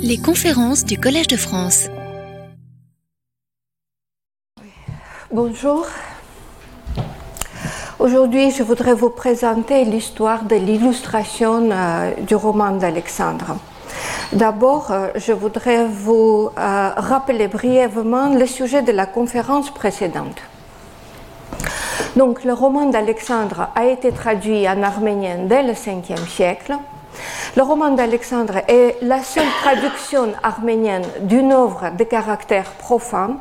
Les conférences du Collège de France. Bonjour. Aujourd'hui, je voudrais vous présenter l'histoire de l'illustration euh, du roman d'Alexandre. D'abord, euh, je voudrais vous euh, rappeler brièvement le sujet de la conférence précédente. Donc, le roman d'Alexandre a été traduit en arménien dès le 5e siècle. Le roman d'Alexandre est la seule traduction arménienne d'une œuvre de caractère profane.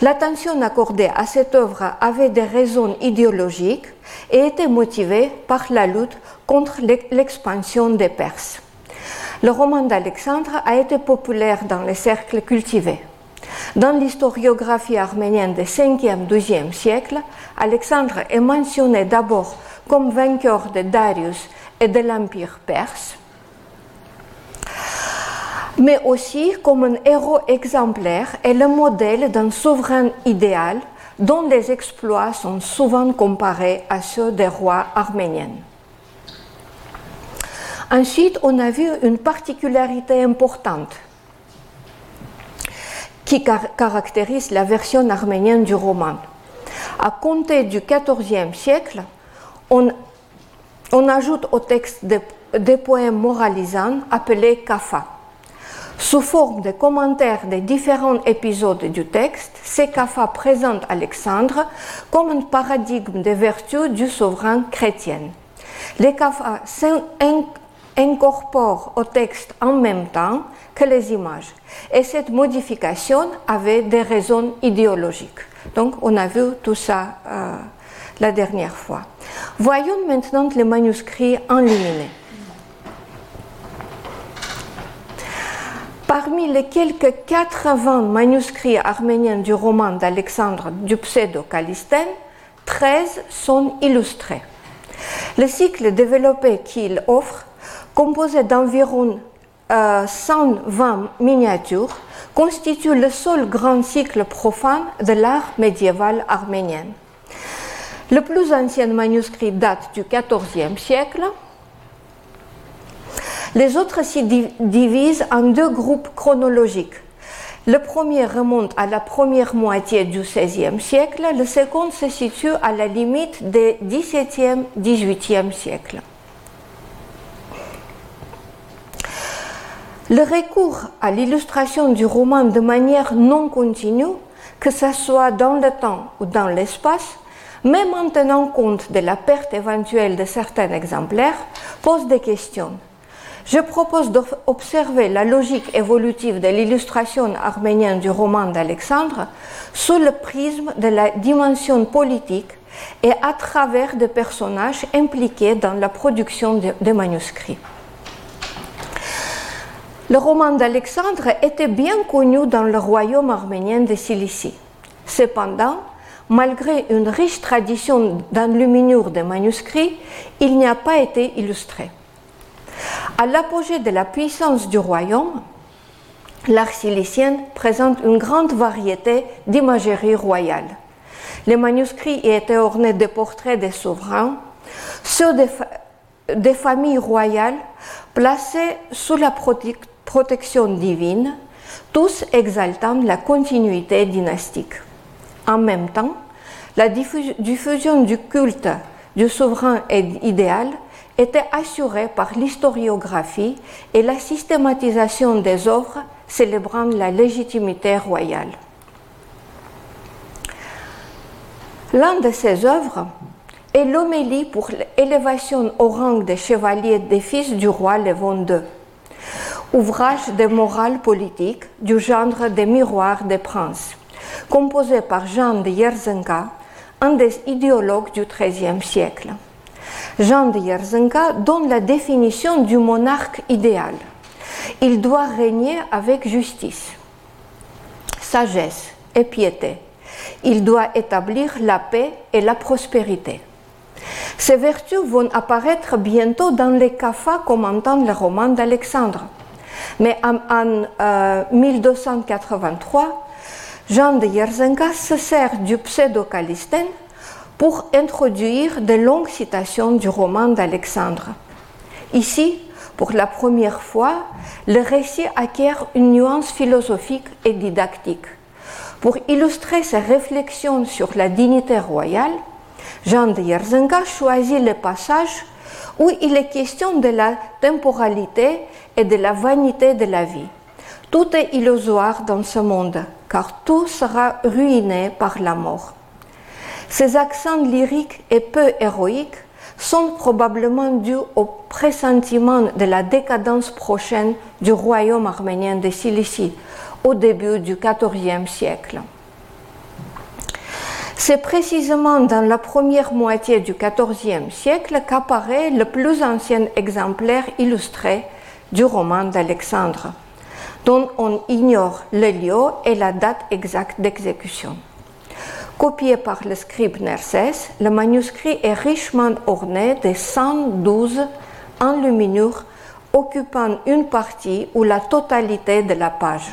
L'attention accordée à cette œuvre avait des raisons idéologiques et était motivée par la lutte contre l'expansion des Perses. Le roman d'Alexandre a été populaire dans les cercles cultivés. Dans l'historiographie arménienne du 5e, 12e siècle, Alexandre est mentionné d'abord comme vainqueur de Darius et de l'Empire perse, mais aussi comme un héros exemplaire et le modèle d'un souverain idéal dont les exploits sont souvent comparés à ceux des rois arméniens. Ensuite, on a vu une particularité importante qui caractérise la version arménienne du roman. À compter du XIVe siècle, on, ajoute au texte des, poèmes moralisants appelés kafa. Sous forme de commentaires des différents épisodes du texte, ces kafa présentent Alexandre comme un paradigme des vertus du souverain chrétien. Les kafa incorporent au texte en même temps que les images. Et cette modification avait des raisons idéologiques. Donc on a vu tout ça euh, la dernière fois. Voyons maintenant les manuscrits enluminés. Parmi les quelques 80 manuscrits arméniens du roman d'Alexandre du pseudo-Calistène, 13 sont illustrés. Le cycle développé qu'il offre, composé d'environ 120 euh, miniatures, constitue le seul grand cycle profane de l'art médiéval arménien. Le plus ancien manuscrit date du XIVe siècle. Les autres s'y divisent en deux groupes chronologiques. Le premier remonte à la première moitié du XVIe siècle, le second se situe à la limite des XVIIe-XVIIIe siècles. Le recours à l'illustration du roman de manière non continue, que ce soit dans le temps ou dans l'espace, même en tenant compte de la perte éventuelle de certains exemplaires, pose des questions. Je propose d'observer la logique évolutive de l'illustration arménienne du roman d'Alexandre sous le prisme de la dimension politique et à travers des personnages impliqués dans la production des manuscrits. Le roman d'Alexandre était bien connu dans le royaume arménien de Cilicie. Cependant, malgré une riche tradition d'enluminure des manuscrits, il n'y a pas été illustré. À l'apogée de la puissance du royaume, l'art silicien présente une grande variété d'imagerie royale. Les manuscrits y étaient ornés de portraits des souverains, ceux des, familles royales placées sous la protection divine, tous exaltant la continuité dynastique. En même temps, la diffusion du culte du souverain idéal était assurée par l'historiographie et la systématisation des œuvres célébrant la légitimité royale. L'un de ces œuvres est l'homélie pour l'élévation au rang de chevalier des fils du roi Léon II ouvrage de morale politique du genre des miroirs des princes, composé par Jean de Yerzenka, un des idéologues du XIIIe siècle. Jean de Yerzenka donne la définition du monarque idéal. Il doit régner avec justice, sagesse et piété. Il doit établir la paix et la prospérité. Ces vertus vont apparaître bientôt dans les CAFA commentant le roman d'Alexandre. Mais en, 1283, euh, Jean de Yerzenka se sert du pseudo-Calistène pour introduire de longues citations du roman d'Alexandre. Ici, Pour la première fois, le récit acquiert une nuance philosophique et didactique. Pour illustrer ses réflexions sur la dignité royale, Jean de Yerzenga choisit le passage où il est question de la temporalité et de la vanité de la vie. Tout est illusoire dans ce monde, car tout sera ruiné par la mort. Ces accents lyriques et peu héroïques sont probablement dus au pressentiment de la décadence prochaine du royaume arménien de Cilicie au début du XIVe siècle. C'est précisément dans la première moitié du XIVe siècle qu'apparaît le plus ancien exemplaire illustré du roman d'Alexandre, dont on ignore le lieu et la date exacte d'exécution. Copié par le scribe Nersès, le manuscrit est richement orné de 112 enluminures occupant une partie ou la totalité de la page.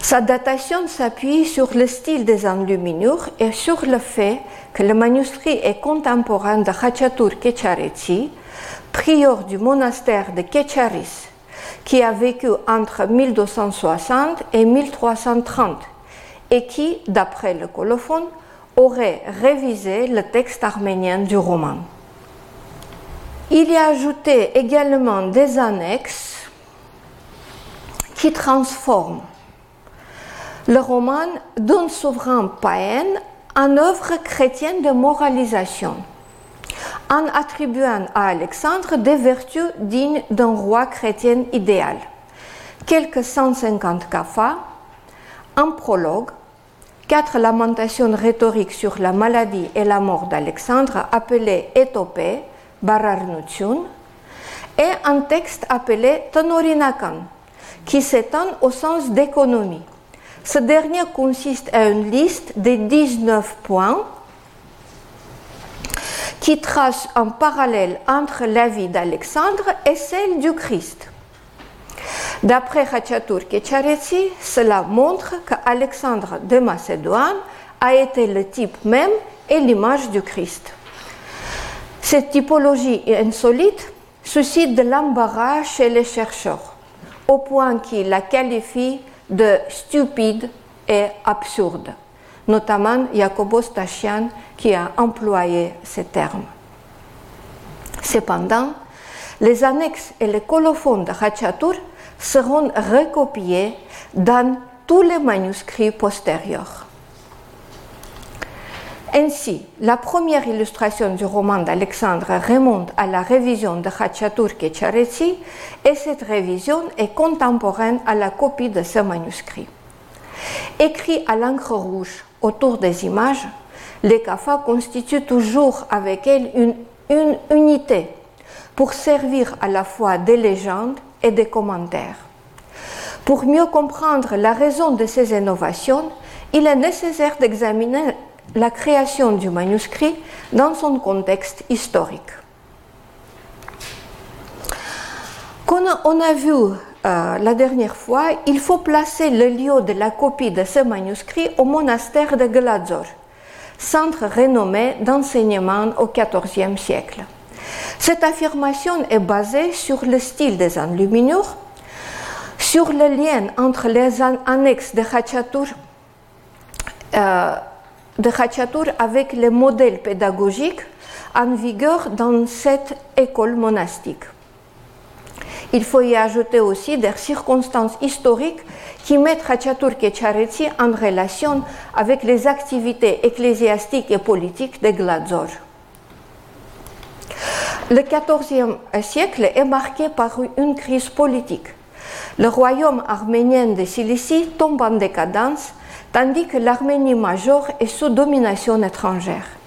Sa datation s'appuie sur le style des enluminures et sur le fait que le manuscrit est contemporain de Khachatur Kecharetsi, prieur du monastère de Kecharis, qui a vécu entre 1260 et 1330 et qui, d'après le colophone, aurait révisé le texte arménien du roman. Il y a ajouté également des annexes qui transforment le roman d'un souverain païen en œuvre chrétienne de moralisation, en attribuant à Alexandre des vertus dignes d'un roi chrétien idéal. Quelques 150 kafas, un prologue, quatre lamentations rhétoriques sur la maladie et la mort d'Alexandre appelées Étopée, Bararnutsun, et un texte appelé Tonorinakan, qui s'étend au sens d'économie. Ce dernier consiste à une liste de 19 points qui trace un parallèle entre la vie d'Alexandre et celle du Christ. D'après Khachatur Kecharetsi, cela montre qu'Alexandre de Macédoine a été le type même et l'image du Christ. Cette typologie insolite suscite de l'embarras chez les chercheurs, au point qu'ils la qualifient de stupide et absurde, notamment Jacobo Stachian qui a employé ce terme. Cependant, les annexes et les colophons de Khachatur seront recopiés dans tous les manuscrits postérieurs. Ainsi, la première illustration du roman d'Alexandre remonte à la révision de Khachatur Kecharetsi et cette révision est contemporaine à la copie de ce manuscrit. Écrit à l'encre rouge autour des images, les kafas constituent toujours avec elles une, unité pour servir à la fois des légendes et des commentaires. Pour mieux comprendre la raison de ces innovations, il est nécessaire d'examiner la création du manuscrit dans son contexte historique. A vu euh, la dernière fois, il faut placer le lieu de la copie de ce manuscrit au monastère de Gladzor, centre renommé d'enseignement au XIVe siècle. Cette affirmation est basée sur le style des enluminures, sur le lien entre les annexes de Khachatur euh, avec les modèles pédagogiques en vigueur dans cette école monastique. Il faut y ajouter aussi des circonstances historiques qui mettent Khachatur Kecharetsi en relation avec les activités ecclésiastiques et politiques de Gladzor. Le XIVe siècle est marqué par une crise politique. Le royaume arménien de Cilicie tombe en décadence tandis que l'Arménie majeure est sous domination étrangère.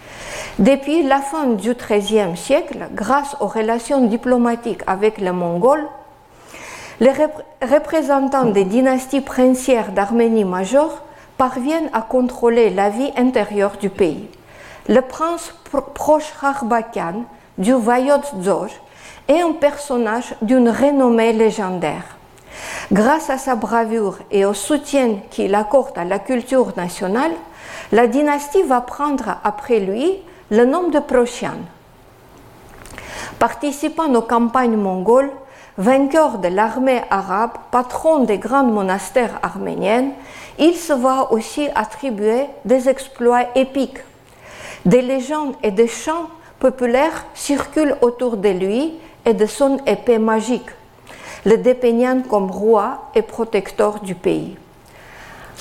Depuis la fin du XIIIe siècle, grâce aux relations diplomatiques avec les Mongols, les représentants des dynasties princières d'Arménie majeure parviennent à contrôler la vie intérieure du pays. Le prince proche Kharbakian du Vayot Zor est un personnage d'une renommée légendaire. Grâce à sa bravoure et au soutien qu'il accorde à la culture nationale, la dynastie va prendre après lui le nom de Prochian. Participant aux campagnes mongoles, vainqueur de l'armée arabe, patron des grands monastères arméniens, il se voit aussi attribuer des exploits épiques. Des légendes et des chants populaires circulent autour de lui et de son épée magique, le dépeignant comme roi et protecteur du pays.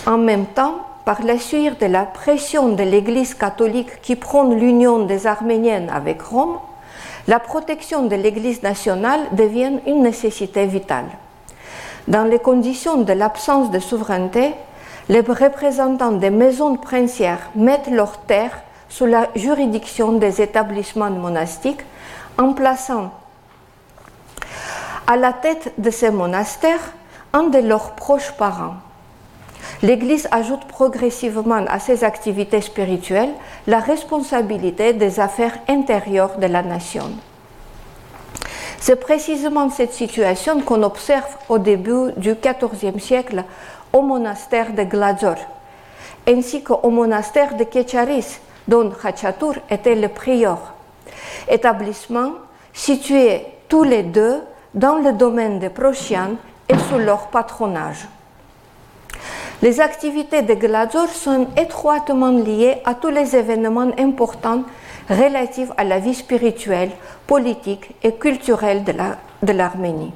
En même temps, par la suite de la pression de l'Église catholique qui prône l'union des Arméniens avec Rome, la protection de l'Église nationale devient une nécessité vitale. Dans les conditions de l'absence de souveraineté, les représentants des maisons princières mettent leurs terres sous la juridiction des établissements monastiques en plaçant à la tête de ces monastères un de leurs proches parents. L'Église ajoute progressivement à ses activités spirituelles la responsabilité des affaires intérieures de la nation. C'est précisément cette situation qu'on observe au début du XIVe siècle au monastère de Gladzor, ainsi qu'au monastère de Kecharis, dont Hachatur était le prior, établissement situé tous les deux dans le domaine de Prochian et sous leur patronage. Les activités de Gladzor sont étroitement liées à tous les événements importants relatifs à la vie spirituelle, politique et culturelle de l'Arménie.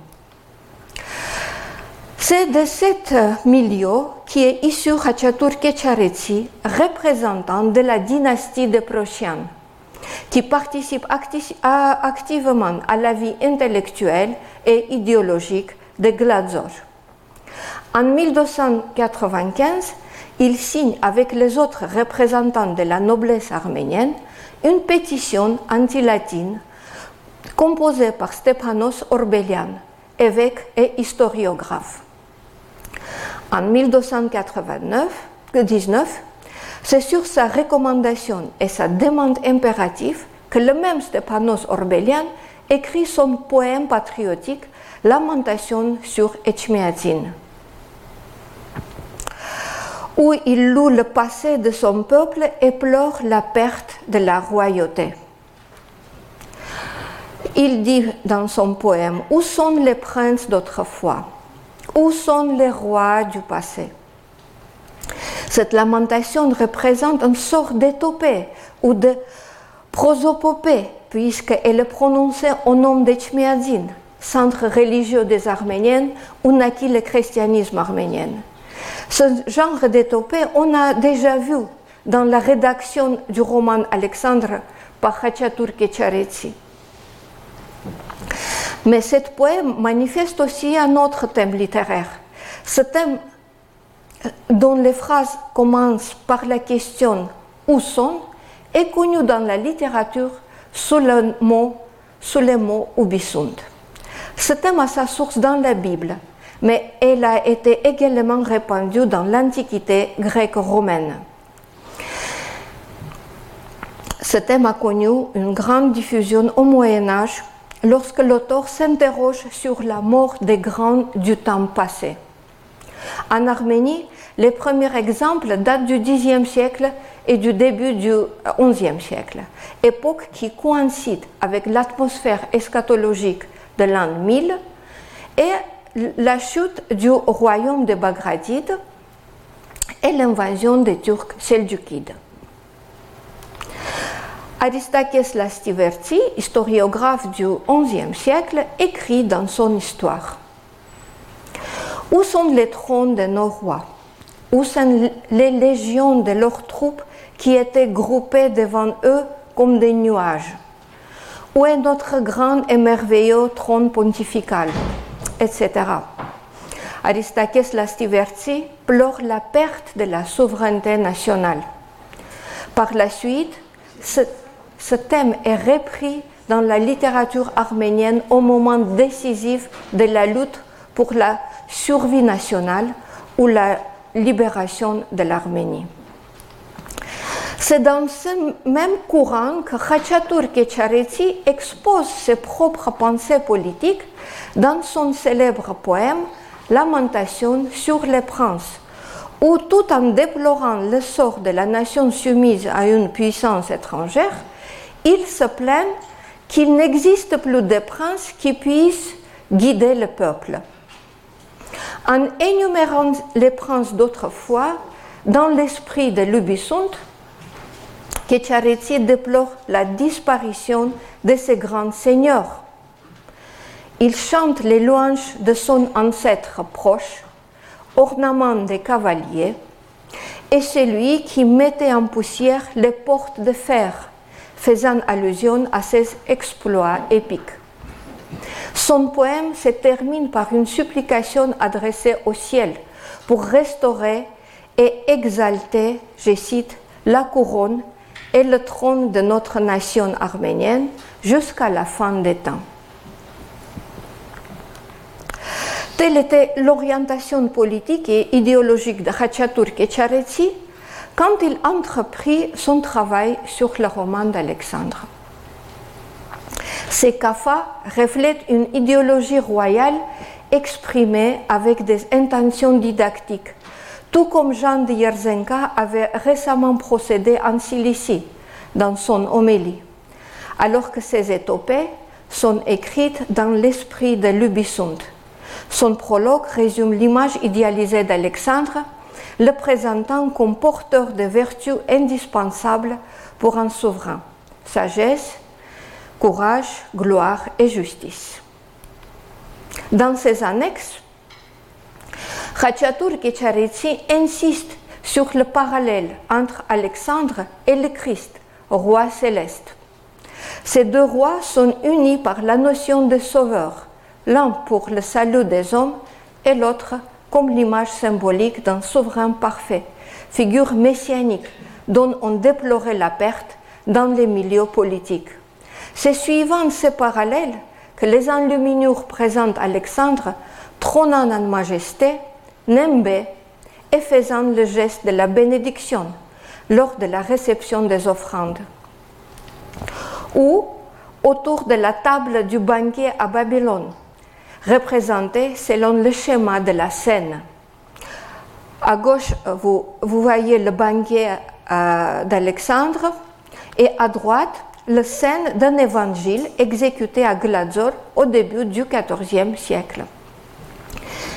C'est de cet milieu qui est issu Hachatur Kecharetsi, représentant de la dynastie de Prochian, qui participe activement à la vie intellectuelle et idéologique de Gladzor. En 1295, il signe avec les autres représentants de la noblesse arménienne une pétition anti-latine composée par Stepanos Orbelian, évêque et historiographe. En 1289, c'est sur sa recommandation et sa demande impérative que le même Stepanos Orbelian écrit son poème patriotique Lamentation sur Echmiadzin où il loue le passé de son peuple et pleure la perte de la royauté. Il dit dans son poème, Où sont les princes d'autrefois? Où sont les rois du passé? Cette lamentation représente une sorte d'étopée ou de prosopopée, puisqu'elle est prononcée au nom d'Echmiadzin, centre religieux des Arméniens où naquit le christianisme arménien. Ce genre d'étopée, on a déjà vu dans la rédaction du roman Alexandre par Hachatur Kecharetsi. Mais cette poème manifeste aussi un autre thème littéraire. Ce thème dont les phrases commencent par la question où sont? est connu dans la littérature sous le mot, sous le mot ubisunt. Ce thème a sa source dans la Bible mais elle a été également répandue dans l'Antiquité grecque-romaine. Ce thème a connu une grande diffusion au Moyen Âge lorsque l'auteur s'interroge sur la mort des grands du temps passé. En Arménie, les premiers exemples datent du Xe siècle et du début du XIe siècle, époque qui coïncide avec l'atmosphère eschatologique de l'an 1000 et la chute du royaume de Bagratide et l'invasion des Turcs seljukides. Aristakes Lastiverti, historiographe du XIe siècle, écrit dans son histoire. Où sont les trônes de nos rois Où sont les légions de leurs troupes qui étaient groupées devant eux comme des nuages? Où est notre grand et merveilleux trône pontifical? Etc. Aristakes Lastivertsi pleure la perte de la souveraineté nationale. Par la suite, ce, thème est repris dans la littérature arménienne au moment décisif de la lutte pour la survie nationale ou la libération de l'Arménie. C'est dans ce même courant que Khachatur Kecharetsi expose ses propres pensées politiques dans son célèbre poème Lamentation sur les princes, où tout en déplorant le sort de la nation soumise à une puissance étrangère, il se plaint qu'il n'existe plus de prince qui puisse guider le peuple. En énumérant les princes d'autrefois, dans l'esprit de Lubisund, Ketcharetsi déplore la disparition de ces grands seigneurs. Il chante les louanges de son ancêtre proche, ornement des cavaliers, et celui qui mettait en poussière les portes de fer, faisant allusion à ses exploits épiques. Son poème se termine par une supplication adressée au ciel pour restaurer et exalter, je cite, la couronne et le trône de notre nation arménienne jusqu'à la fin des temps. Telle était l'orientation politique et idéologique de Khachatur Kecharetsi quand il entreprit son travail sur le roman d'Alexandre. Ces kafas reflètent une idéologie royale exprimée avec des intentions didactiques, tout comme Jean de Yerzenka avait récemment procédé en Cilicie dans son homélie, alors que ces étopées sont écrites dans l'esprit de Lubisund. Son prologue résume l'image idéalisée d'Alexandre, le présentant comme porteur de vertus indispensables pour un souverain sagesse, courage, gloire et justice. Dans ces annexes, Khachatur Kecharetsi insiste sur le parallèle entre Alexandre et le Christ, roi céleste. Ces deux rois sont unis par la notion de sauveur, l'un pour le salut des hommes et l'autre comme l'image symbolique d'un souverain parfait, figure messianique dont on déplorait la perte dans les milieux politiques. C'est suivant ces parallèles que les enluminures présentent Alexandre trônant en majesté, nembé et faisant le geste de la bénédiction lors de la réception des offrandes. Ou autour de la table du banquet à Babylone, représentée selon le schéma de la scène. À gauche, vous, vous voyez le banquet euh, d'Alexandre et à droite, la scène d'un évangile exécuté à Gladzor au début du XIVe siècle.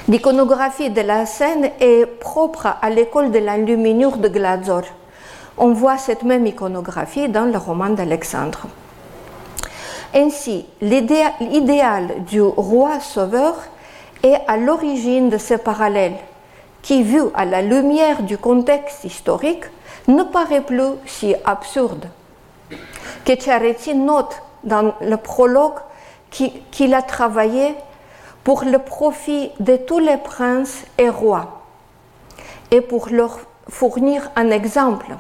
L'iconographie de la scène est propre à l'école de l'enluminure de Gladzor. On voit cette même iconographie dans le roman d'Alexandre. Ainsi, l'idéal du roi sauveur est à l'origine de ce parallèle, qui, vu à la lumière du contexte historique, ne paraît plus si absurde. Ketcharetsi note dans le prologue qu'il a travaillé pour le profit de tous les princes et rois et pour leur fournir un exemple.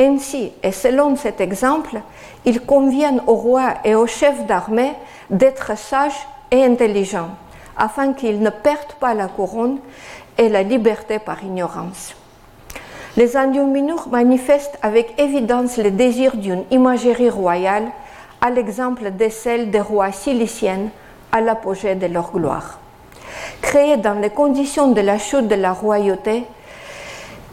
Ainsi, et selon cet exemple, il convient aux rois et aux chefs d'armée d'être sages et intelligents, afin qu'ils ne perdent pas la couronne et la liberté par ignorance. Les Indiominures manifestent avec évidence le désir d'une imagerie royale, à l'exemple de celle des rois ciliciennes à l'apogée de leur gloire. Créée dans les conditions de la chute de la royauté,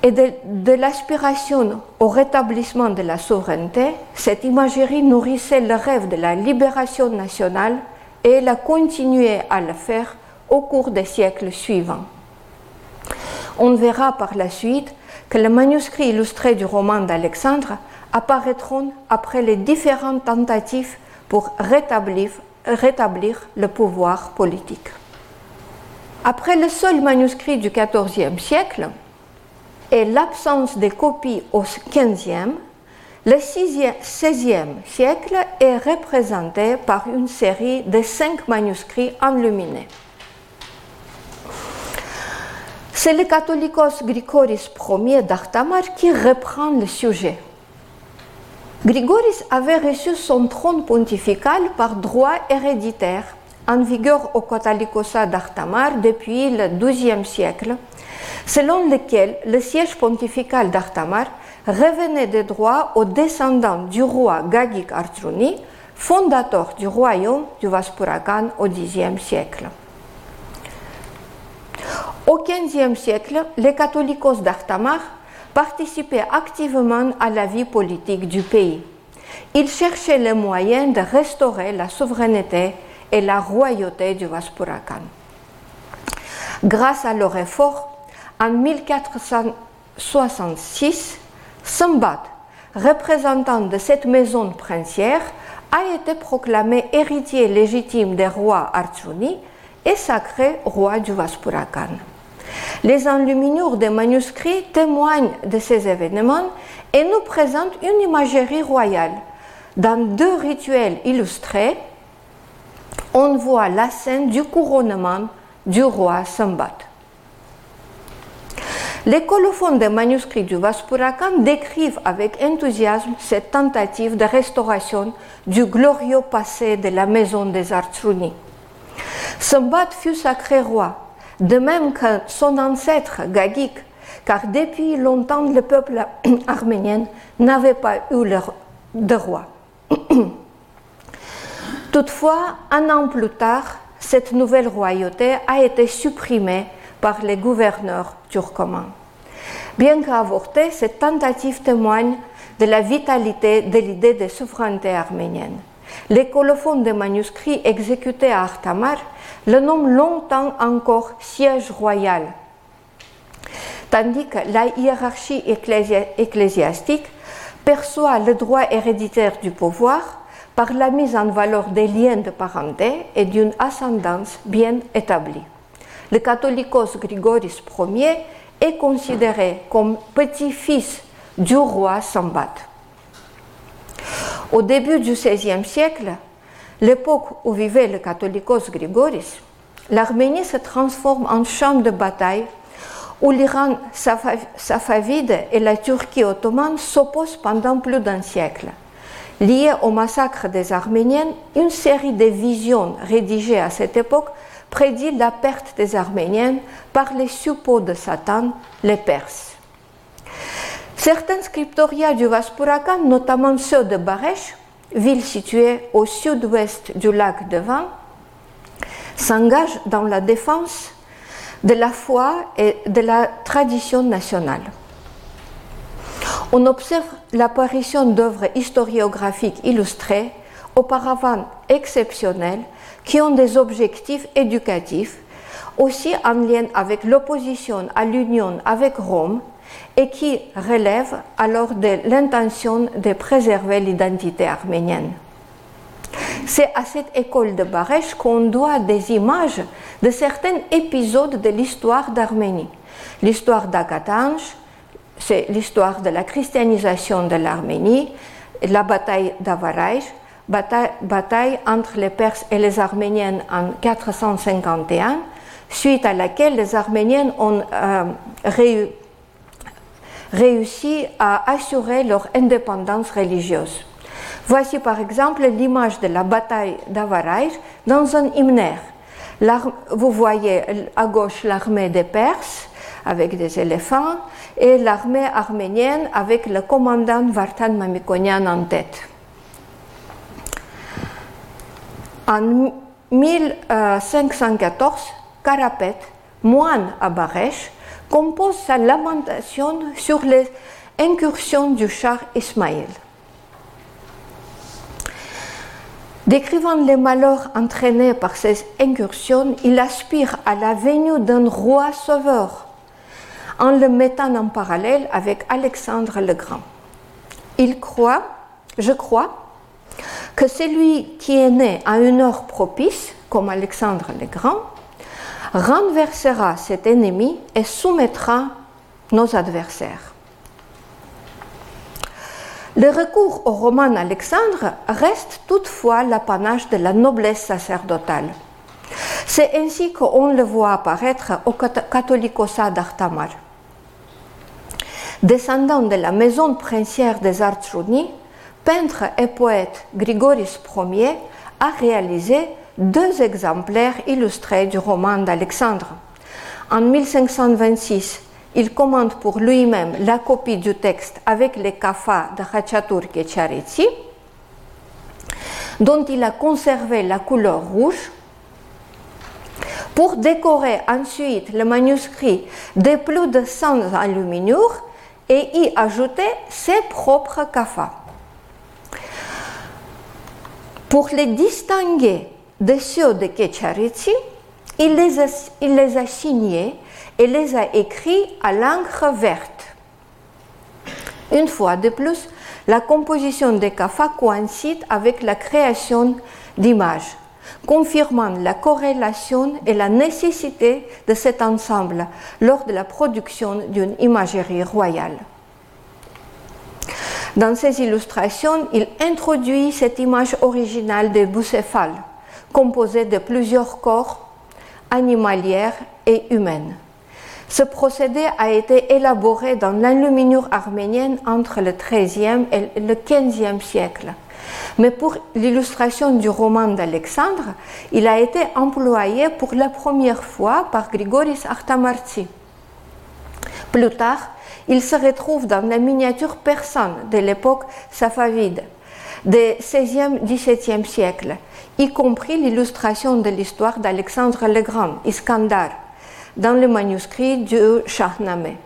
et de, l'aspiration au rétablissement de la souveraineté, cette imagerie nourrissait le rêve de la libération nationale et elle a continué à le faire au cours des siècles suivants. On verra par la suite que les manuscrits illustrés du roman d'Alexandre apparaîtront après les différentes tentatives pour rétablir, rétablir le pouvoir politique. Après le seul manuscrit du XIVe siècle, et l'absence de copies au XVe, le XVIe siècle est représenté par une série de cinq manuscrits enluminés. C'est le catholicos Grigoris Ier d'Artamar qui reprend le sujet. Grigoris avait reçu son trône pontifical par droit héréditaire, en vigueur au Catholicosat d'Artamar depuis le XIIe siècle, selon lequel le siège pontifical d'Artamar revenait des droits aux descendants du roi Gagik Artruni, fondateur du royaume du Vaspurakan au Xe siècle. Au XVe siècle, les catholiques d'Artamar participaient activement à la vie politique du pays. il cherchait les moyens de restaurer la souveraineté et la royauté du Vaspurakan. Grâce à leur effort, en 1466, Sambat, représentant de cette maison princière, a été proclamé héritier légitime des rois Artsuni et sacré roi du Vaspurakan. Les enluminures des manuscrits témoignent de ces événements et nous présentent une imagerie royale. Dans deux rituels illustrés, on voit la scène du couronnement du roi Sambat. Les colophones des manuscrits du Vaspurakan décrivent avec enthousiasme cette tentative de restauration du glorieux passé de la maison des Artsruni. Sambat fut sacré roi, de même que son ancêtre Gagik, car depuis longtemps le peuple arménien n'avait pas eu de roi. Toutefois, un an plus tard, cette nouvelle royauté a été supprimée par les gouverneurs turcomans. Bien qu'avortée, cette tentative témoigne de la vitalité de l'idée de souveraineté arménienne. Les colophones des manuscrits exécutés à Artamar le nomment longtemps encore siège royal, tandis que la hiérarchie ecclésiastique perçoit le droit héréditaire du pouvoir par la mise en valeur des liens de parenté et d'une ascendance bien établie. Le catholicos Grigoris Ier est considéré comme petit-fils du roi Sambat. Au début du XVIe siècle, l'époque où vivait le catholicos Grigoris, l'Arménie se transforme en champ de bataille où l'Iran safavide et la Turquie ottomane s'opposent pendant plus d'un siècle. Lié au massacre des Arméniens, une série de visions rédigées à cette époque prédit la perte des Arméniens par les suppôts de Satan, les Perses. Certains scriptoria du Vaspurakan, notamment ceux de Baresh, ville située au sud-ouest du lac de Van, s'engagent dans la défense de la foi et de la tradition nationale. On observe l'apparition d'œuvres historiographiques illustrées, auparavant exceptionnelles, qui ont des objectifs éducatifs, aussi en lien avec l'opposition à l'union avec Rome, et qui relèvent alors de l'intention de préserver l'identité arménienne. C'est à cette école de Baresh qu'on doit des images de certains épisodes de l'histoire d'Arménie. L'histoire d'Akatanj, c'est l'histoire de la christianisation de l'Arménie, la bataille d'Avaraj, bataille, entre les Perses et les Arméniens en 451, suite à laquelle les Arméniens ont euh, réussi à assurer leur indépendance religieuse. Voici par exemple l'image de la bataille d'Avaraj dans un hymnaire. Vous voyez à gauche l'armée des Perses avec des éléphants et l'armée arménienne avec le commandant Vartan Mamikonian en tête. En 1514, Karapet, moine à Baresh, compose sa lamentation sur les incursions du char Ismaël. Décrivant les malheurs entraînés par ces incursions, il aspire à la venue d'un roi sauveur en le mettant en parallèle avec Alexandre le Grand. Il croit, je crois, que celui qui est né à une heure propice, comme Alexandre le Grand, renversera cet ennemi et soumettra nos adversaires. Le recours au roman Alexandre reste toutefois l'apanage de la noblesse sacerdotale. C'est ainsi qu'on le voit apparaître au catholicosa d'Artamar. Descendant de la maison princière des Artsrouni, peintre et poète Grigoris Ier a réalisé deux exemplaires illustrés du roman d'Alexandre. En 1526, il commande pour lui-même la copie du texte avec les kafas de Khachaturk et dont il a conservé la couleur rouge, pour décorer ensuite le manuscrit de plus de 100 enluminures et y ajouter ses propres kafas. Pour les distinguer de ceux de Kecharetsi, il les, a, signés et les a écrits à l'encre verte. Une fois de plus, la composition des kafas coïncide avec la création d'images, confirmant la corrélation et la nécessité de cet ensemble lors de la production d'une imagerie royale. Dans ses illustrations, il introduit cette image originale des boucéphales, composée de plusieurs corps animalières et humaines. Ce procédé a été élaboré dans l'enluminure arménienne entre le XIIIe et le XVe siècle. Mais pour l'illustration du roman d'Alexandre, il a été employé pour la première fois par Grigoris Artamartsi. Plus tard, il se retrouve dans la miniature persane de l'époque safavide, des 16e-17e siècle, y compris l'illustration de l'histoire d'Alexandre le Grand, Iskandar, dans le manuscrit du Shahnameh.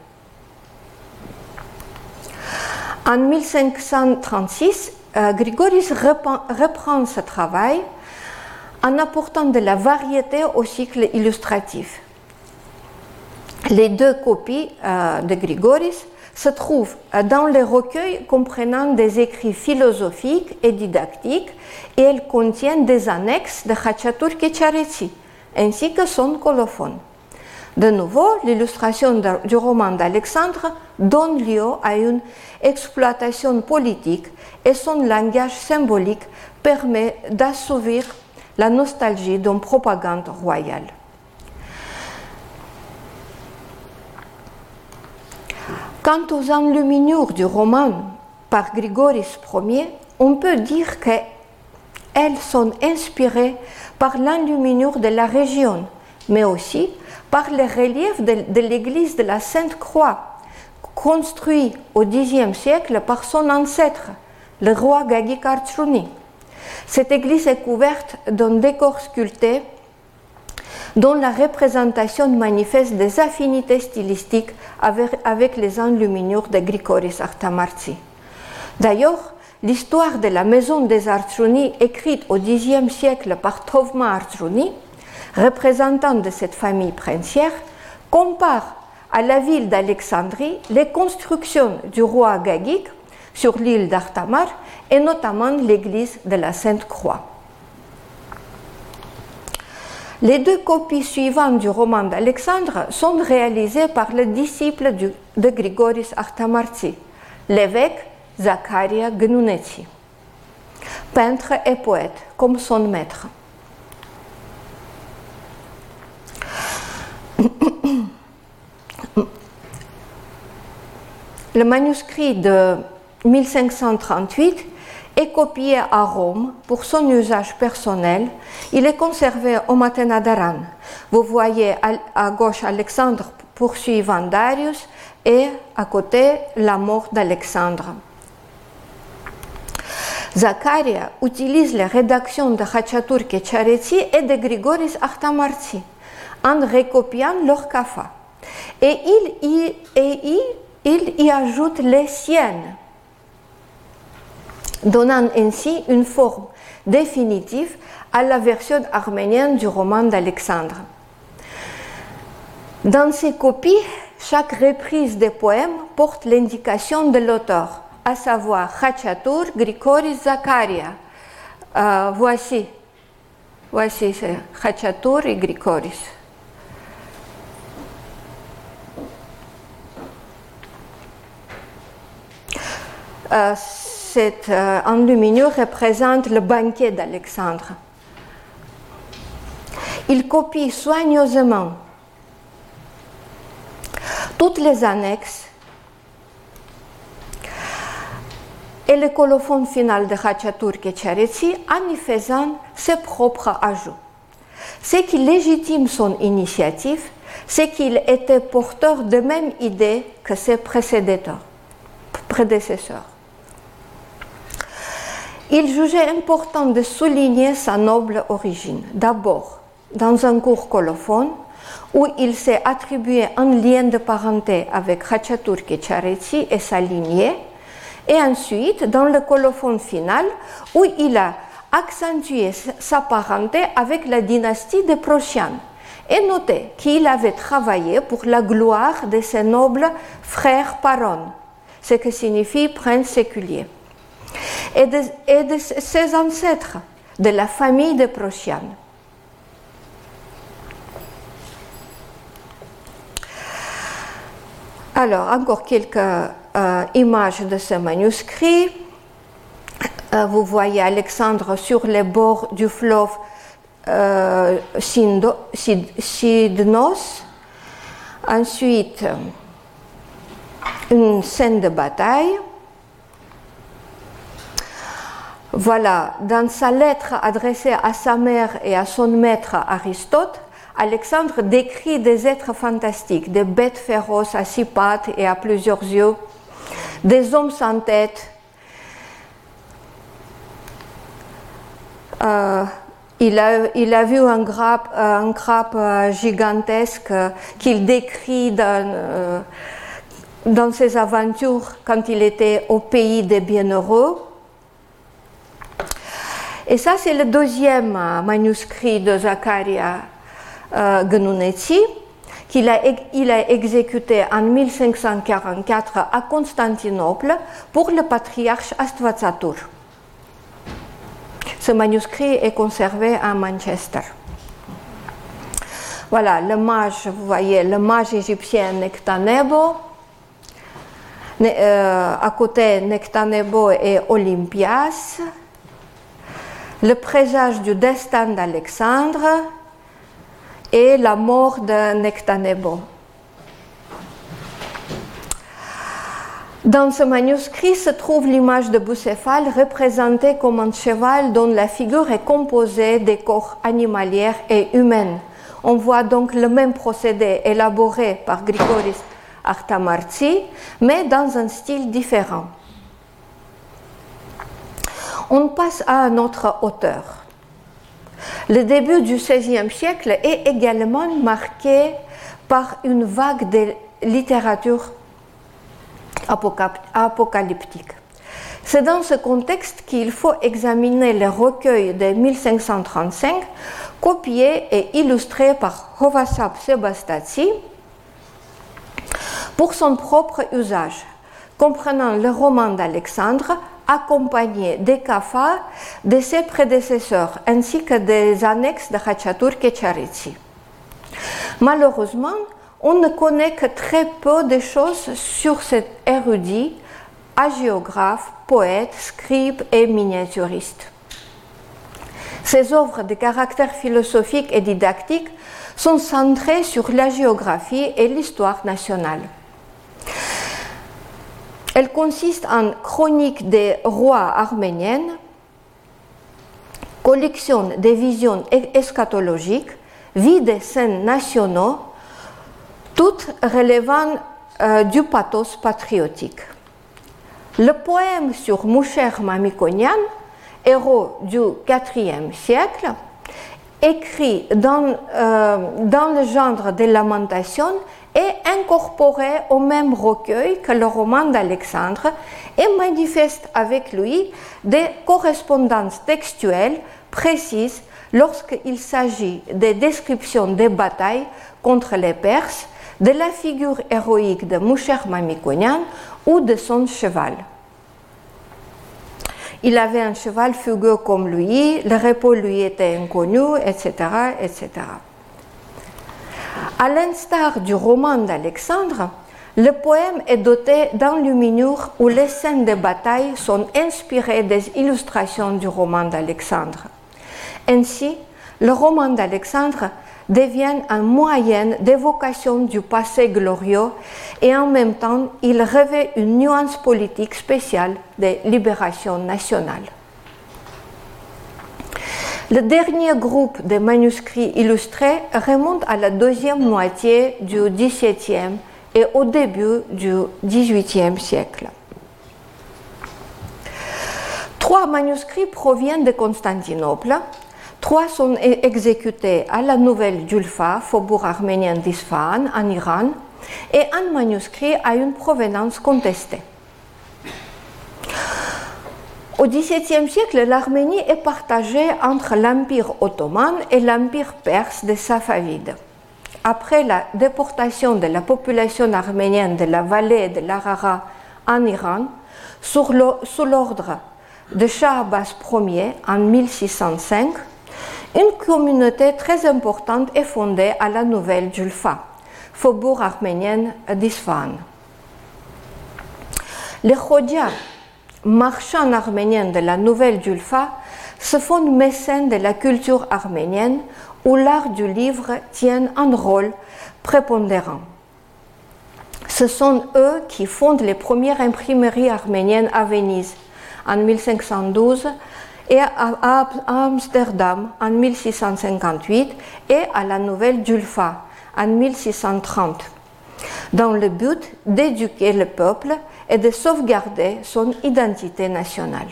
En 1536, euh, Grigoris reprend, ce travail en apportant de la variété au cycle illustratif. Les deux copies euh, de Grigoris se trouvent euh, dans les recueils comprenant des écrits philosophiques et didactiques et elles contiennent des annexes de Khachatur Kecharetsi ainsi que son colophone. De nouveau, l'illustration du roman d'Alexandre donne lieu à une exploitation politique et son langage symbolique permet d'assouvir la nostalgie d'une propagande royale. Quant aux enluminures du roman par Grigoris Ier, on peut dire qu'elles sont inspirées par l'enluminure de la région, mais aussi par les reliefs de, l'église de la Sainte-Croix, construit au Xe siècle par son ancêtre, le roi Gagik Artsruni. Cette église est couverte d'un décor sculpté dont la représentation manifeste des affinités stylistiques avec, les enluminures de Grigoris Artamartsi. D'ailleurs, l'histoire de la maison des Artsruni, écrite au Xe siècle par Tovma Artsruni, représentant de cette famille princière, compare à la ville d'Alexandrie les constructions du roi Gagik sur l'île d'Artamar et notamment l'église de la Sainte Croix. Les deux copies suivantes du roman d'Alexandre sont réalisées par le disciple de Grigoris Artamartsi, l'évêque Zakaria Gnunetsi, peintre et poète comme son maître. Le manuscrit de 1538 est copié à Rome pour son usage personnel. Il est conservé au Matenadaran. Vous voyez à gauche Alexandre poursuivant Darius et à côté la mort d'Alexandre. Zacharia utilise les rédactions de Khachatur Kecharetsi et de Grigoris Artamartsi en recopiant leur kafa. Et il y ajoute les siennes, donnant ainsi une forme définitive à la version arménienne du roman d'Alexandre. Dans ces copies, chaque reprise des poèmes porte l'indication de l'auteur, à savoir Khachatur Grigoris Zakaria. Euh, voici, voici c'est Khachatur et Grigoris. Euh, cette euh, enluminure représente le banquet d'Alexandre. Il copie soigneusement toutes les annexes et le colophone final de Kecharetsi en y faisant ses propres ajouts. Ce qui légitime son initiative, c'est qu'il était porteur de même idée que ses prédécesseurs. Il jugeait important de souligner sa noble origine. D'abord, dans un cours colophone, où il s'est attribué un lien de parenté avec Khachatur Kecharetsi et sa lignée, et ensuite dans le colophone final, où il a accentuait sa parenté avec la dynastie des Prochianes et notait qu'il avait travaillé pour la gloire de ses nobles frères parons, ce qui signifie prince séculier, et de, de ses ancêtres de la famille des Prochianes. Alors, encore quelques euh, images de ce manuscrit. Euh, vous voyez Alexandre sur les bords du fleuve euh, Sidnos. Ensuite, une scène de bataille. Voilà, dans sa lettre adressée à sa mère et à son maître Aristote, Alexandre décrit des êtres fantastiques, des bêtes féroces à six pattes et à plusieurs yeux, des hommes sans tête. Euh, il, a, vu un crabe, euh, gigantesque qu'il décrit euh, dans, ses aventures quand il était au pays des bienheureux. Et ça, c'est le deuxième manuscrit de Zacharia euh, qu'il a, il a exécuté en 1544 à Constantinople pour le patriarche Astvatsatur. Ce manuscrit est conservé à Manchester. Voilà, le mage, vous voyez, le mage égyptien Nectanebo. Euh, à côté, Nectanebo et Olympias. Le présage du destin d'Alexandre et la mort de Nectanebo. Dans ce manuscrit se trouve l'image de Bucéphale représentée comme un cheval dont la figure est composée des corps animaliers et humains. On voit donc le même procédé élaboré par Grigoris Artamartsi, mais dans un style différent. On passe à un autre auteur. Le début du XVIe siècle est également marqué par une vague de littérature apocalyptique. C'est dans ce contexte qu'il faut examiner les recueils de 1535 copiés et illustrés par Hovasap Sebastati pour son propre usage, comprenant le roman d'Alexandre accompagné des kafa de ses prédécesseurs ainsi que des annexes de Hachatur Kecharitsi. Malheureusement, on ne connaît que très peu de choses sur cet érudit, hagiographe, poète, scribe et miniaturiste. Ses œuvres de caractère philosophique et didactique sont centrées sur la géographie et l'histoire nationale. Elle consiste en chronique des rois arméniennes, collection des visions eschatologiques, vie des scènes nationaux, toutes relevant euh, du pathos patriotique. Le poème sur Moucher Mamikonian, héros du IVe siècle, écrit dans, euh, dans le genre des lamentations, est incorporé au même recueil que le roman d'Alexandre et manifeste avec lui des correspondances textuelles précises lorsqu'il s'agit des descriptions des batailles contre les Perses, de la figure héroïque de Moucher Mamikonian ou de son cheval. Il avait un cheval fugueux comme lui, le repos lui était inconnu, etc. etc. À l'instar du roman d'Alexandre, le poème est doté d'enluminures où les scènes de bataille sont inspirées des illustrations du roman d'Alexandre. Ainsi, le roman d'Alexandre devient un moyen d'évocation du passé glorieux et en même temps il revêt une nuance politique spéciale de libération nationale. Le dernier groupe de manuscrits illustrés remonte à la deuxième moitié du XVIIe et au début du XVIIIe siècle. Trois manuscrits proviennent de Constantinople. Trois sont exécutés à la Nouvelle Julfa, faubourg arménien d'Isfahan, en Iran, et un manuscrit a une provenance contestée. Au XVIIe siècle, l'Arménie est partagée entre l'Empire ottoman et l'Empire perse des Safavides. Après la déportation de la population arménienne de la vallée de l'Arara en Iran, sous l'ordre de Shah Abbas Ier en 1605, une communauté très importante est fondée à la nouvelle Julfa, faubourg arménienne d'Isfahan. Les Khodia, marchands arméniens de la nouvelle Julfa, se font mécènes de la culture arménienne où l'art du livre tient un rôle prépondérant. Ce sont eux qui fondent les premières imprimeries arméniennes à Venise en 1512 et à Amsterdam en 1658 et à la Nouvelle Julfa en 1630, dans le but d'éduquer le peuple et de sauvegarder son identité nationale.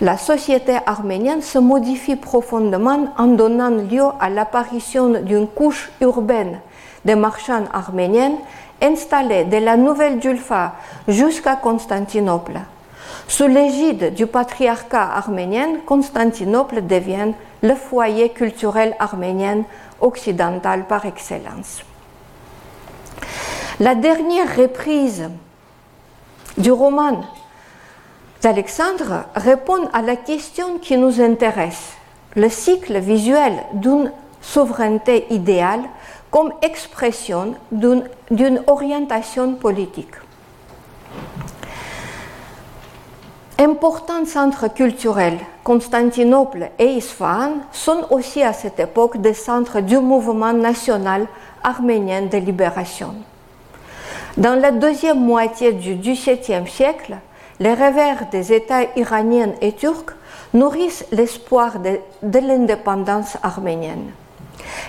La société arménienne se modifie profondément en donnant lieu à l'apparition d'une couche urbaine des marchands arméniennes installés de la Nouvelle Julfa jusqu'à Constantinople. Sous l'égide du patriarcat arménien, Constantinople devient le foyer culturel arménien occidental par excellence. La dernière reprise du roman d'Alexandre répond à la question qui nous intéresse, le cycle visuel d'une souveraineté idéale comme expression d'une orientation politique. Importants centres culturels, Constantinople et Isfahan sont aussi à cette époque des centres du mouvement national arménien de libération. Dans la deuxième moitié du XVIIe siècle, les revers des États iraniens et turcs nourrissent l'espoir de, de l'indépendance arménienne.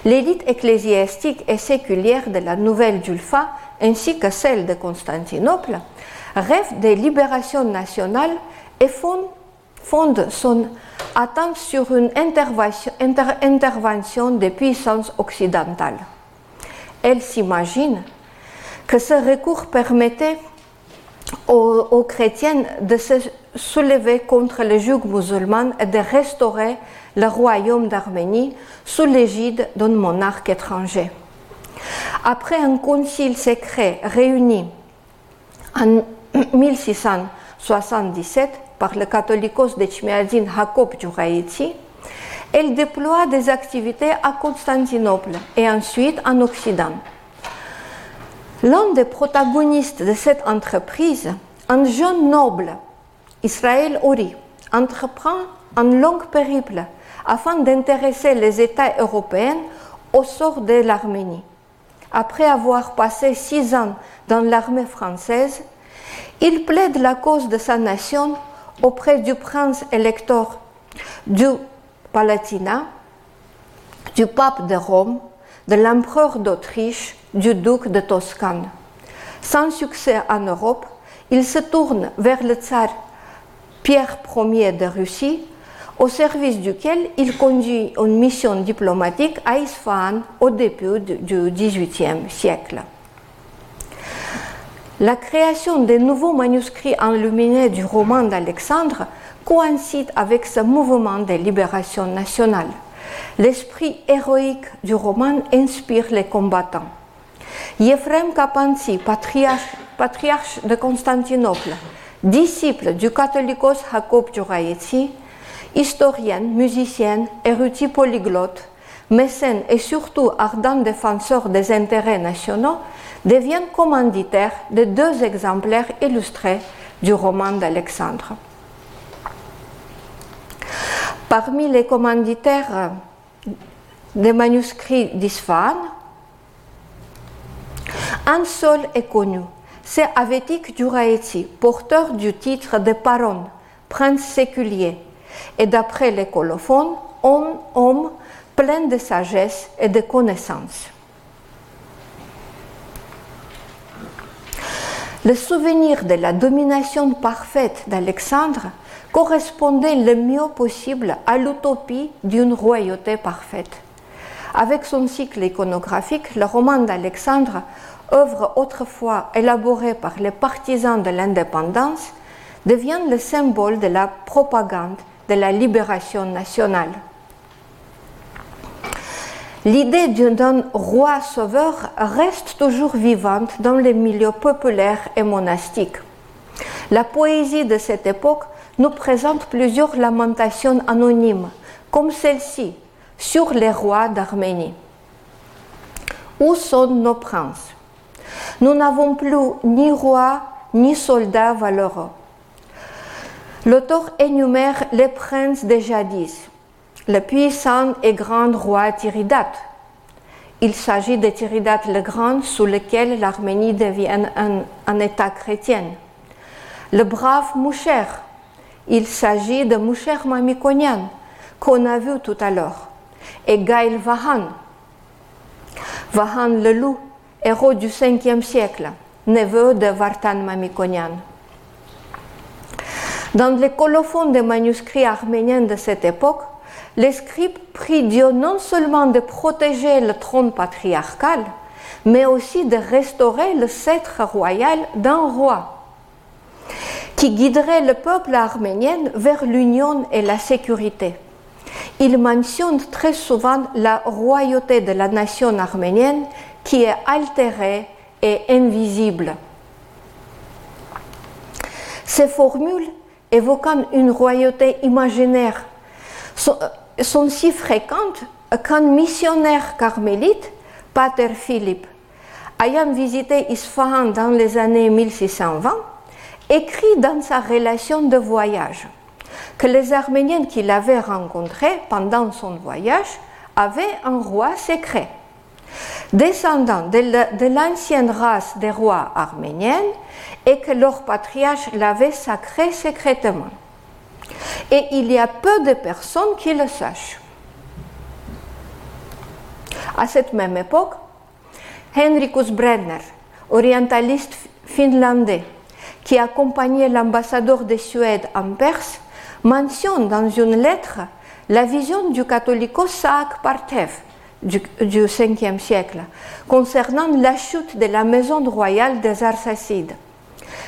L'élite ecclésiastique et séculière de la nouvelle Julfa, ainsi que celle de Constantinople, rêve de libération nationale et fonde, son attente sur une intervention, des puissances occidentales. Elle s'imagine que ce recours permettait aux, chrétiens de se soulever contre le joug musulman et de restaurer le royaume d'Arménie sous l'égide d'un monarque étranger. Après un concile secret réuni en 1677 par le catholicos de Chmiadzin Jacob Djouraïti, elle déploie des activités à Constantinople et ensuite en Occident. L'un des protagonistes de cette entreprise, un jeune noble, Israël Ori, entreprend un long périple afin d'intéresser les États européens au sort de l'Arménie. Après avoir passé six ans dans l'armée française, il plaide la cause de sa nation auprès du prince électeur du Palatinat, du pape de Rome, de l'empereur d'Autriche, du duc de Toscane. Sans succès en Europe, il se tourne vers le tsar Pierre Ier de Russie, au service duquel il conduit une mission diplomatique à Isfahan au début du XVIIIe siècle. La création des nouveaux manuscrits enluminés du roman d'Alexandre coïncide avec ce mouvement de libération nationale. L'esprit héroïque du roman inspire les combattants. Yefrem Kapansi, patriarche, de Constantinople, disciple du catholicos Jacob Djouraïti, historienne, musicienne, érudit polyglotte, mécène et surtout ardent défenseur des intérêts nationaux, devient commanditaire de deux exemplaires illustrés du roman d'Alexandre. Parmi les commanditaires des manuscrits d'Isfahan, un seul est connu, c'est Avetik Duraeti, porteur du titre de Paron, prince séculier, et d'après les colophones, homme, homme plein de sagesse et de connaissances. Le souvenir de la domination parfaite d'Alexandre correspondait le mieux possible à l'utopie d'une royauté parfaite. Avec son cycle iconographique, le roman d'Alexandre, œuvre autrefois élaborée par les partisans de l'indépendance, deviennent le symbole de la propagande de la libération nationale. L'idée d'un roi sauveur reste toujours vivante dans les milieux populaires et monastiques. La poésie de cette époque nous présente plusieurs lamentations anonymes, comme celle-ci, sur les rois d'Arménie. Où sont nos princes? Nous n'avons plus ni roi ni soldats valeureux. L'auteur énumère les princes de jadis, le puissant et grand roi Tiridate. Il s'agit de Tiridate le Grand sous lequel l'Arménie devient un, État chrétien. Le brave Moucher, il s'agit de Moucher Mamikonian, qu'on a vu tout à l'heure, et Gail Vahan. Vahan le loup, héros du 5e siècle, neveu de Vartan Mamikonian. Dans les colophons des manuscrits arméniens de cette époque, les scribes prient Dieu non seulement de protéger le trône patriarcal, mais aussi de restaurer le sceptre royal d'un roi qui guiderait le peuple arménien vers l'union et la sécurité. Il mentionne très souvent la royauté de la nation arménienne qui est altérée et invisible. Ces formules évoquant une royauté imaginaire sont si fréquentes qu'un missionnaire carmélite, Pater Philippe, ayant visité Isfahan dans les années 1620, écrit dans sa relation de voyage que les Arméniens qu'il avait rencontrés pendant son voyage avaient un roi secret. Descendant de l'ancienne race des rois arméniens et que leur patriarche l'avait sacré secrètement. Et il y a peu de personnes qui le sachent. À cette même époque, Henrikus Brenner, orientaliste finlandais, qui accompagnait l'ambassadeur de Suède en Perse, mentionne dans une lettre la vision du catholico Saak Partev du, du 5e siècle concernant la chute de la maison royale des Arsacides.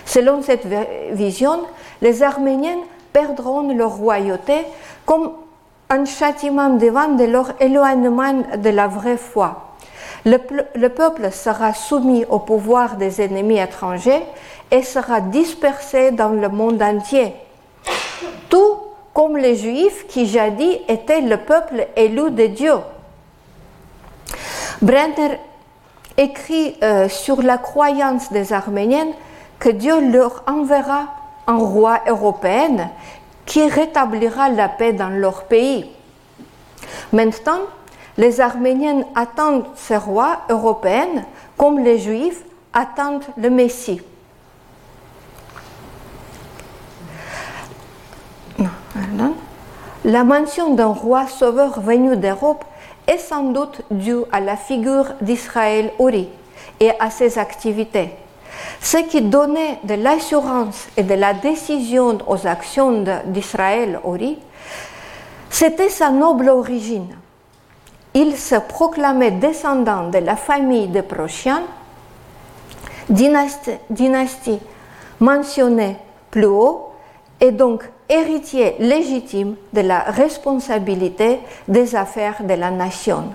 Selon cette vision, les Arméniens perdront leur royauté comme un châtiment devant de leur éloignement de la vraie foi. Le, le, peuple sera soumis au pouvoir des ennemis étrangers et sera dispersé dans le monde entier. Tout comme les Juifs qui jadis étaient le peuple élu de Dieu. Brenner écrit euh, sur la croyance des Arméniens que Dieu leur enverra un roi européen qui rétablira la paix dans leur pays. Maintenant, les Arméniens attendent ce roi européen comme les Juifs attendent le Messie. La mention d'un roi sauveur venu d'Europe est sans doute due à la figure d'Israël Uri et à ses activités. Ce qui donnait de l'assurance et de la décision aux actions d'Israël Uri, c'était sa noble origine. Il se proclamait descendant de la famille de Prochian, dynastie, dynastie mentionnée plus haut, et donc héritier légitime de la responsabilité des affaires de la nation.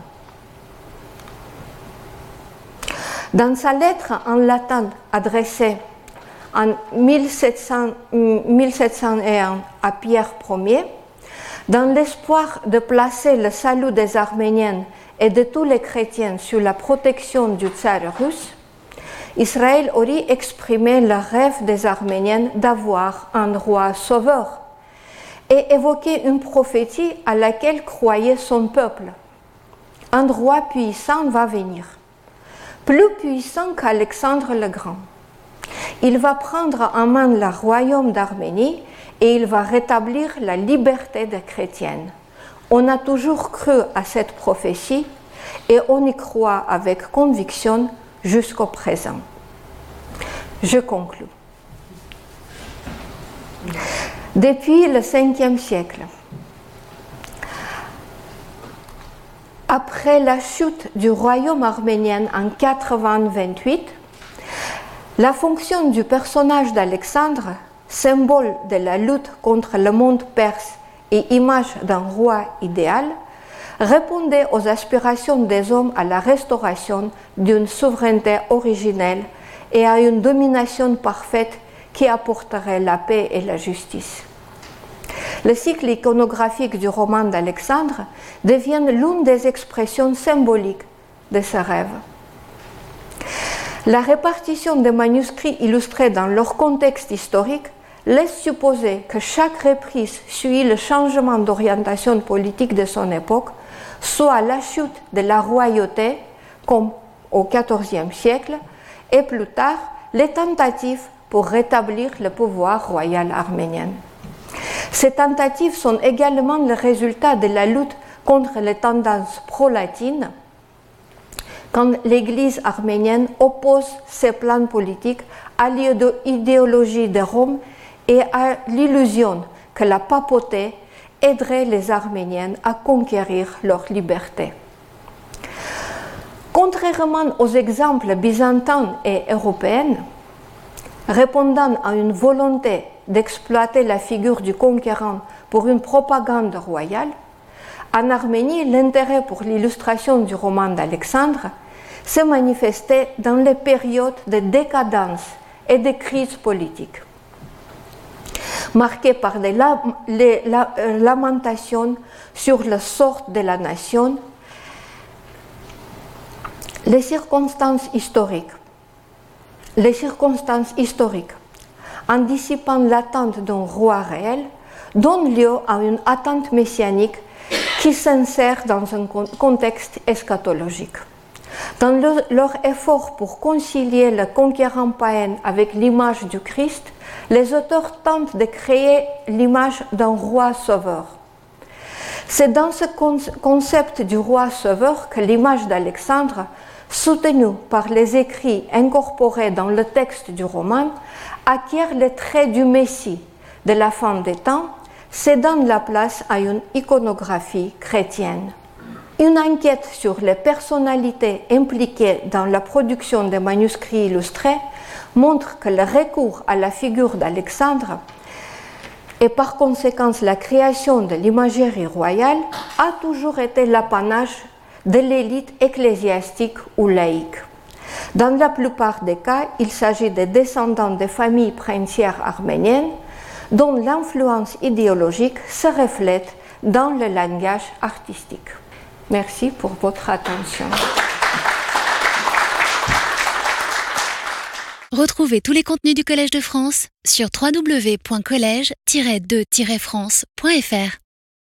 Dans sa lettre en latin adressée en 1700, 1701 à Pierre Ier, dans l'espoir de placer le salut des Arméniens et de tous les chrétiens sous la protection du tsar russe, Israël aurait exprimé le rêve des Arméniens d'avoir un roi sauveur et évoqué une prophétie à laquelle croyait son peuple. Un roi puissant va venir, plus puissant qu'Alexandre le Grand. Il va prendre en main le royaume d'Arménie et il va rétablir la liberté des chrétiennes. On a toujours cru à cette prophétie et on y croit avec conviction jusqu'au présent. Je conclus. Depuis le 5e siècle, après la chute du royaume arménien en 428, la fonction du personnage d'Alexandre symbole de la lutte contre le monde perse et image d'un roi idéal, répondait aux aspirations des hommes à la restauration d'une souveraineté originelle et à une domination parfaite qui apporterait la paix et la justice. Le cycle iconographique du roman d'Alexandre devient l'une des expressions symboliques de ce rêve. La répartition des manuscrits illustrés dans leur contexte historique laisse supposer que chaque reprise suit le changement d'orientation politique de son époque, soit la chute de la royauté, comme au XIVe siècle, et plus tard les tentatives pour rétablir le pouvoir royal arménien. Ces tentatives sont également le résultat de la lutte contre les tendances pro-latines, quand l'Église arménienne oppose ses plans politiques à l'idéologie de Rome et à l'illusion que la papauté aiderait les Arméniens à conquérir leur liberté. Contrairement aux exemples byzantins et européens, répondant à une volonté d'exploiter la figure du conquérant pour une propagande royale, en Arménie, l'intérêt pour l'illustration du roman d'Alexandre s'est manifesté dans les périodes de décadence et de crise politique. Marqué par des euh, lamentations sur le sort de la nation, les circonstances historiques, les circonstances historiques, en dissipant l'attente d'un roi réel, donnent lieu à une attente messianique qui s'insère dans un contexte eschatologique. Dans leur effort pour concilier le conquérant païen avec l'image du Christ, les auteurs tentent de créer l'image d'un roi sauveur. C'est dans ce concept du roi sauveur que l'image d'Alexandre, soutenue par les écrits incorporés dans le texte du roman, acquiert les traits du Messie de la fin des temps, cédant la place à une iconographie chrétienne. Une enquête sur les personnalités impliquées dans la production des manuscrits illustrés montre que le recours à la figure d'Alexandre et par conséquent la création de l'imagerie royale a toujours été l'apanage de l'élite ecclésiastique ou laïque. Dans la plupart des cas, il s'agit des descendants des familles princières arméniennes dont l'influence idéologique se reflète dans le langage artistique. Merci pour votre attention. Retrouvez tous les contenus du Collège de France sur www.colège-2-france.fr.